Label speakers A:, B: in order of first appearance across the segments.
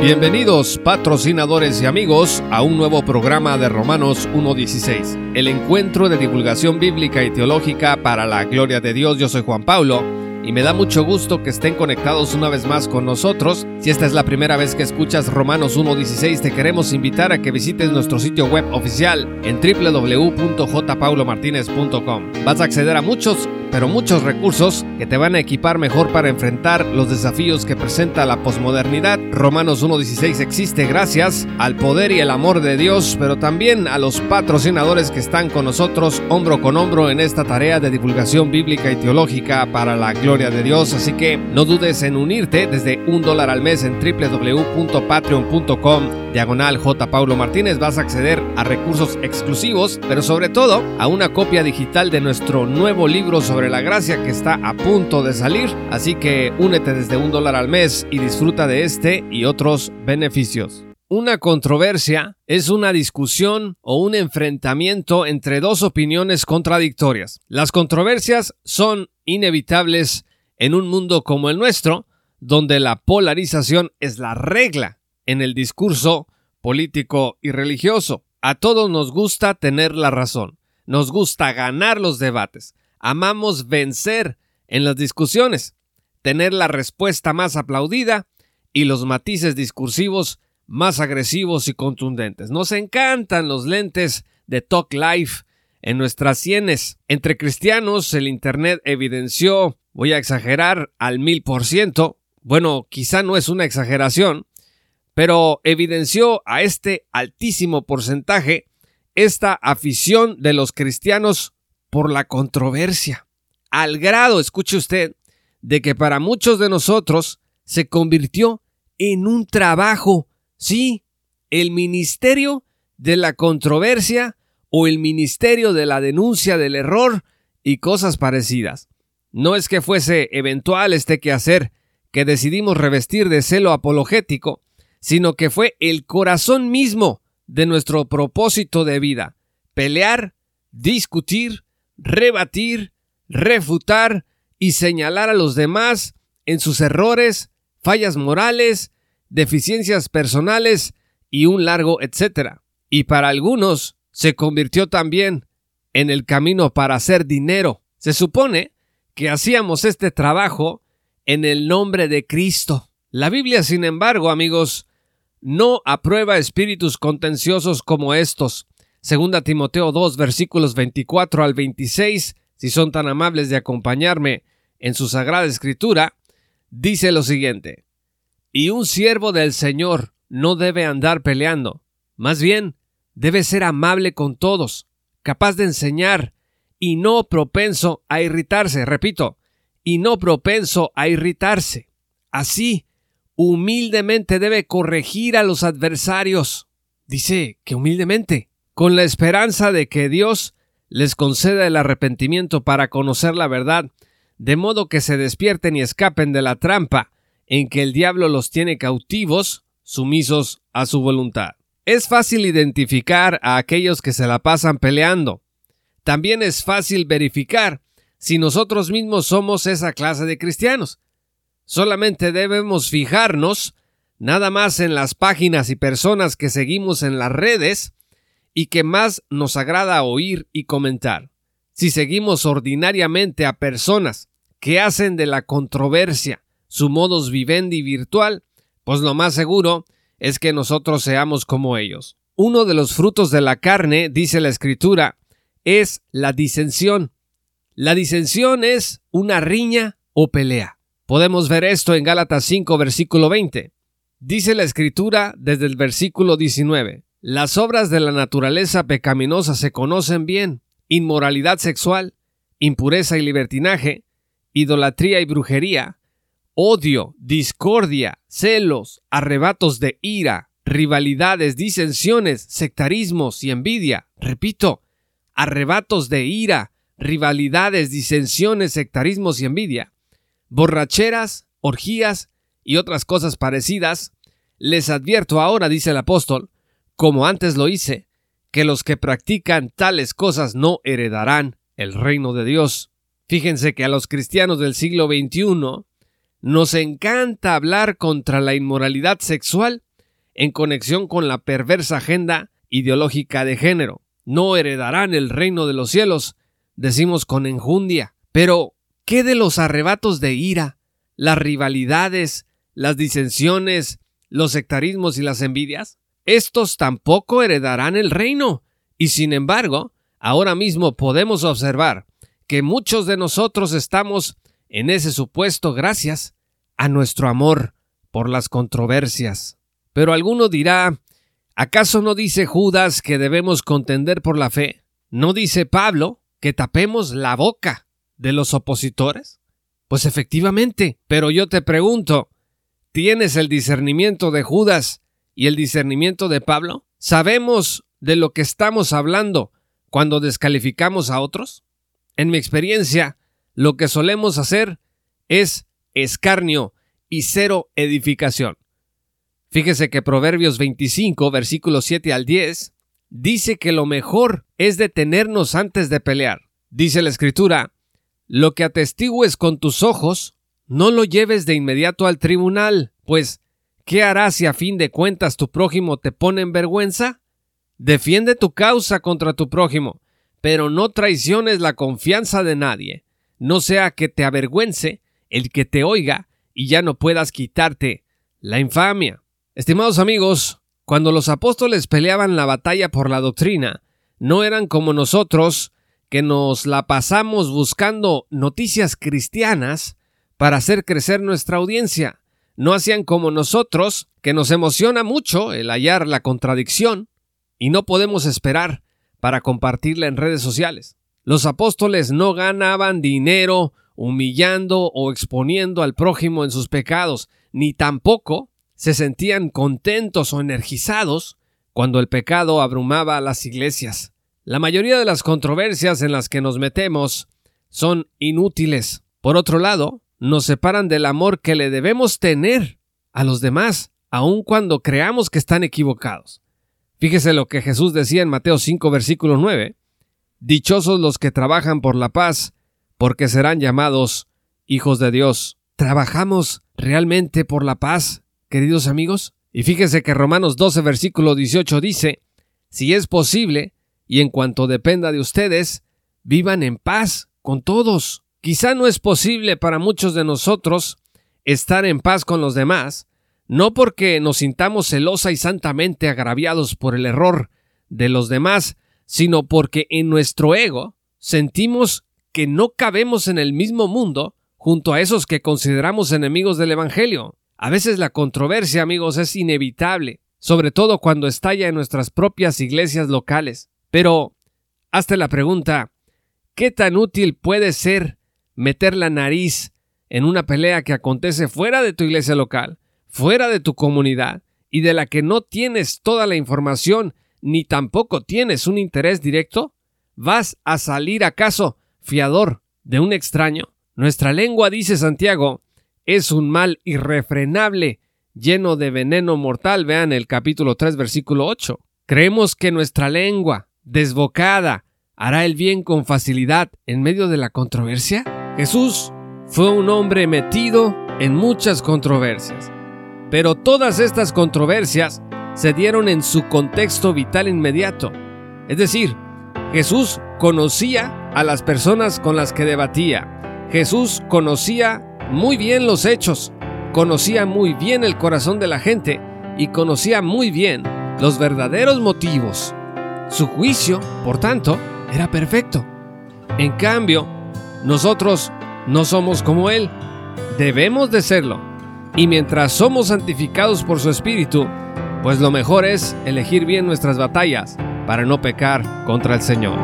A: Bienvenidos patrocinadores y amigos a un nuevo programa de Romanos 1.16, el encuentro de divulgación bíblica y teológica para la gloria de Dios. Yo soy Juan Paulo y me da mucho gusto que estén conectados una vez más con nosotros. Si esta es la primera vez que escuchas Romanos 1.16, te queremos invitar a que visites nuestro sitio web oficial en www.jpaulomartinez.com. Vas a acceder a muchos pero muchos recursos que te van a equipar mejor para enfrentar los desafíos que presenta la posmodernidad. Romanos 1.16 existe gracias al poder y el amor de Dios, pero también a los patrocinadores que están con nosotros hombro con hombro en esta tarea de divulgación bíblica y teológica para la gloria de Dios. Así que no dudes en unirte desde un dólar al mes en www.patreon.com diagonal J. Paulo Martínez. Vas a acceder a recursos exclusivos, pero sobre todo a una copia digital de nuestro nuevo libro sobre la gracia que está a punto de salir, así que únete desde un dólar al mes y disfruta de este y otros beneficios. Una controversia es una discusión o un enfrentamiento entre dos opiniones contradictorias. Las controversias son inevitables en un mundo como el nuestro, donde la polarización es la regla en el discurso político y religioso. A todos nos gusta tener la razón, nos gusta ganar los debates, amamos vencer en las discusiones, tener la respuesta más aplaudida y los matices discursivos más agresivos y contundentes. Nos encantan los lentes de Talk Life en nuestras sienes. Entre cristianos, el Internet evidenció, voy a exagerar, al mil por ciento, bueno, quizá no es una exageración, pero evidenció a este altísimo porcentaje esta afición de los cristianos por la controversia, al grado, escuche usted, de que para muchos de nosotros se convirtió en un trabajo, sí, el ministerio de la controversia o el ministerio de la denuncia del error y cosas parecidas. No es que fuese eventual este quehacer que decidimos revestir de celo apologético, sino que fue el corazón mismo de nuestro propósito de vida, pelear, discutir, rebatir, refutar y señalar a los demás en sus errores, fallas morales, deficiencias personales y un largo etcétera. Y para algunos se convirtió también en el camino para hacer dinero. Se supone que hacíamos este trabajo en el nombre de Cristo. La Biblia, sin embargo, amigos, no aprueba espíritus contenciosos como estos. Segunda Timoteo 2 versículos 24 al 26, si son tan amables de acompañarme en su sagrada escritura, dice lo siguiente. Y un siervo del Señor no debe andar peleando, más bien debe ser amable con todos, capaz de enseñar y no propenso a irritarse, repito, y no propenso a irritarse. Así, humildemente debe corregir a los adversarios. Dice que humildemente con la esperanza de que Dios les conceda el arrepentimiento para conocer la verdad, de modo que se despierten y escapen de la trampa en que el diablo los tiene cautivos, sumisos a su voluntad. Es fácil identificar a aquellos que se la pasan peleando. También es fácil verificar si nosotros mismos somos esa clase de cristianos. Solamente debemos fijarnos nada más en las páginas y personas que seguimos en las redes y que más nos agrada oír y comentar. Si seguimos ordinariamente a personas que hacen de la controversia su modus vivendi virtual, pues lo más seguro es que nosotros seamos como ellos. Uno de los frutos de la carne, dice la escritura, es la disensión. La disensión es una riña o pelea. Podemos ver esto en Gálatas 5, versículo 20. Dice la escritura desde el versículo 19. Las obras de la naturaleza pecaminosa se conocen bien. Inmoralidad sexual, impureza y libertinaje, idolatría y brujería, odio, discordia, celos, arrebatos de ira, rivalidades, disensiones, sectarismos y envidia. Repito, arrebatos de ira, rivalidades, disensiones, sectarismos y envidia, borracheras, orgías y otras cosas parecidas, les advierto ahora, dice el apóstol, como antes lo hice, que los que practican tales cosas no heredarán el reino de Dios. Fíjense que a los cristianos del siglo XXI nos encanta hablar contra la inmoralidad sexual en conexión con la perversa agenda ideológica de género. No heredarán el reino de los cielos, decimos con enjundia. Pero, ¿qué de los arrebatos de ira, las rivalidades, las disensiones, los sectarismos y las envidias? Estos tampoco heredarán el reino. Y sin embargo, ahora mismo podemos observar que muchos de nosotros estamos en ese supuesto gracias a nuestro amor por las controversias. Pero alguno dirá, ¿acaso no dice Judas que debemos contender por la fe? ¿No dice Pablo que tapemos la boca de los opositores? Pues efectivamente, pero yo te pregunto, ¿tienes el discernimiento de Judas y el discernimiento de Pablo? ¿Sabemos de lo que estamos hablando cuando descalificamos a otros? En mi experiencia, lo que solemos hacer es escarnio y cero edificación. Fíjese que Proverbios 25, versículos 7 al 10, dice que lo mejor es detenernos antes de pelear. Dice la Escritura, lo que atestigues con tus ojos, no lo lleves de inmediato al tribunal, pues, ¿qué harás si a fin de cuentas tu prójimo te pone en vergüenza? Defiende tu causa contra tu prójimo, pero no traiciones la confianza de nadie, no sea que te avergüence el que te oiga y ya no puedas quitarte la infamia. Estimados amigos, cuando los apóstoles peleaban la batalla por la doctrina, no eran como nosotros, que nos la pasamos buscando noticias cristianas para hacer crecer nuestra audiencia. No hacían como nosotros, que nos emociona mucho el hallar la contradicción y no podemos esperar para compartirla en redes sociales. Los apóstoles no ganaban dinero humillando o exponiendo al prójimo en sus pecados, ni tampoco se sentían contentos o energizados cuando el pecado abrumaba a las iglesias. La mayoría de las controversias en las que nos metemos son inútiles. Por otro lado, nos separan del amor que le debemos tener a los demás, aun cuando creamos que están equivocados. Fíjese lo que Jesús decía en Mateo 5, versículo 9. Dichosos los que trabajan por la paz, porque serán llamados hijos de Dios. ¿Trabajamos realmente por la paz queridos amigos? Y fíjese que Romanos 12, versículo 18 dice, si es posible, y en cuanto dependa de ustedes, vivan en paz con todos. Quizá no es posible para muchos de nosotros estar en paz con los demás, no porque nos sintamos celosa y santamente agraviados por el error de los demás, sino porque en nuestro ego sentimos que no cabemos en el mismo mundo junto a esos que consideramos enemigos del Evangelio. A veces la controversia, amigos, es inevitable, sobre todo cuando estalla en nuestras propias iglesias locales. Pero, hazte la pregunta, ¿qué tan útil puede ser meter la nariz en una pelea que acontece fuera de tu iglesia local, fuera de tu comunidad, y de la que no tienes toda la información ni tampoco tienes un interés directo? ¿Vas a salir acaso fiador de un extraño? Nuestra lengua, dice Santiago, es un mal irrefrenable, lleno de veneno mortal. Vean el capítulo 3, versículo 8. Creemos que nuestra lengua, desbocada, hará el bien con facilidad en medio de la controversia. Jesús fue un hombre metido en muchas controversias, pero todas estas controversias se dieron en su contexto vital inmediato. Es decir, Jesús conocía a las personas con las que debatía. Jesús conocía muy bien los hechos, conocía muy bien el corazón de la gente y conocía muy bien los verdaderos motivos. Su juicio, por tanto, era perfecto. En cambio, nosotros no somos como Él. Debemos de serlo. Y mientras somos santificados por su Espíritu, pues lo mejor es elegir bien nuestras batallas para no pecar contra el Señor.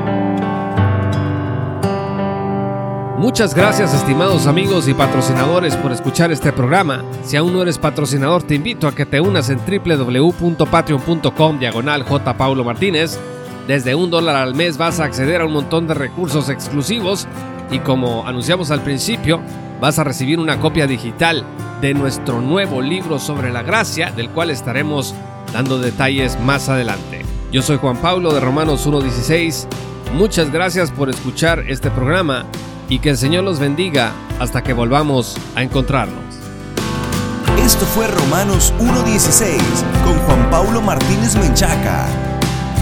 A: Muchas gracias estimados amigos y patrocinadores por escuchar este programa. Si aún no eres patrocinador te invito a que te unas en www.patreon.com diagonal J. Paulo Martínez Desde un dólar al mes vas a acceder a un montón de recursos exclusivos y como anunciamos al principio, vas a recibir una copia digital de nuestro nuevo libro sobre la gracia, del cual estaremos dando detalles más adelante. Yo soy Juan Pablo de Romanos 1.16. Muchas gracias por escuchar este programa y que el Señor los bendiga hasta que volvamos a encontrarnos.
B: Esto fue Romanos 1.16 con Juan Pablo Martínez Menchaca.